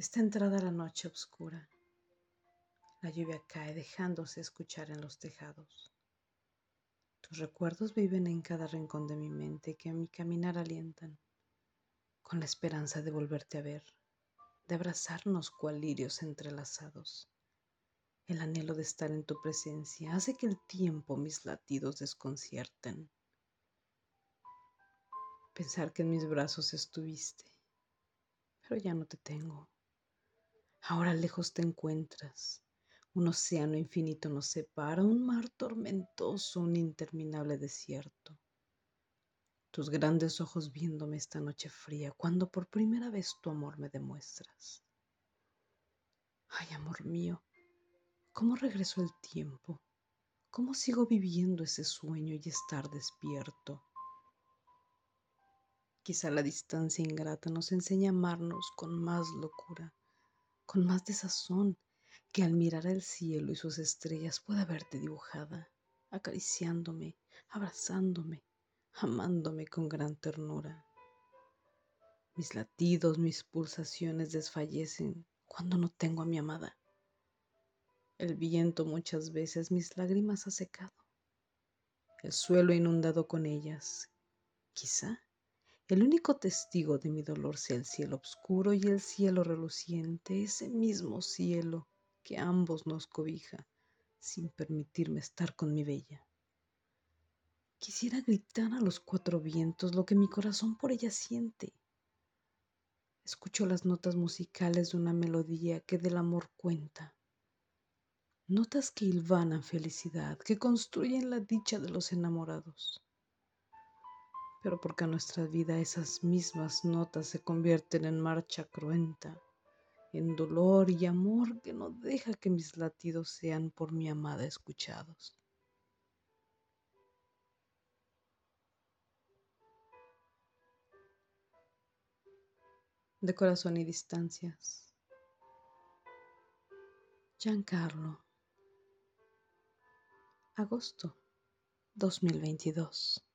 Está entrada la noche oscura. La lluvia cae dejándose escuchar en los tejados. Tus recuerdos viven en cada rincón de mi mente que a mi caminar alientan, con la esperanza de volverte a ver, de abrazarnos cual lirios entrelazados. El anhelo de estar en tu presencia hace que el tiempo mis latidos desconcierten. Pensar que en mis brazos estuviste, pero ya no te tengo. Ahora lejos te encuentras. Un océano infinito nos separa, un mar tormentoso, un interminable desierto. Tus grandes ojos viéndome esta noche fría, cuando por primera vez tu amor me demuestras. Ay, amor mío, ¿cómo regresó el tiempo? ¿Cómo sigo viviendo ese sueño y estar despierto? Quizá la distancia ingrata nos enseña a amarnos con más locura con más desazón que al mirar al cielo y sus estrellas pueda verte dibujada, acariciándome, abrazándome, amándome con gran ternura. Mis latidos, mis pulsaciones desfallecen cuando no tengo a mi amada. El viento muchas veces mis lágrimas ha secado, el suelo inundado con ellas. Quizá el único testigo de mi dolor sea el cielo oscuro y el cielo reluciente, ese mismo cielo que ambos nos cobija sin permitirme estar con mi bella. Quisiera gritar a los cuatro vientos lo que mi corazón por ella siente. Escucho las notas musicales de una melodía que del amor cuenta. Notas que hilvanan felicidad, que construyen la dicha de los enamorados pero porque a nuestra vida esas mismas notas se convierten en marcha cruenta, en dolor y amor que no deja que mis latidos sean por mi amada escuchados. De corazón y distancias. Giancarlo. Agosto 2022.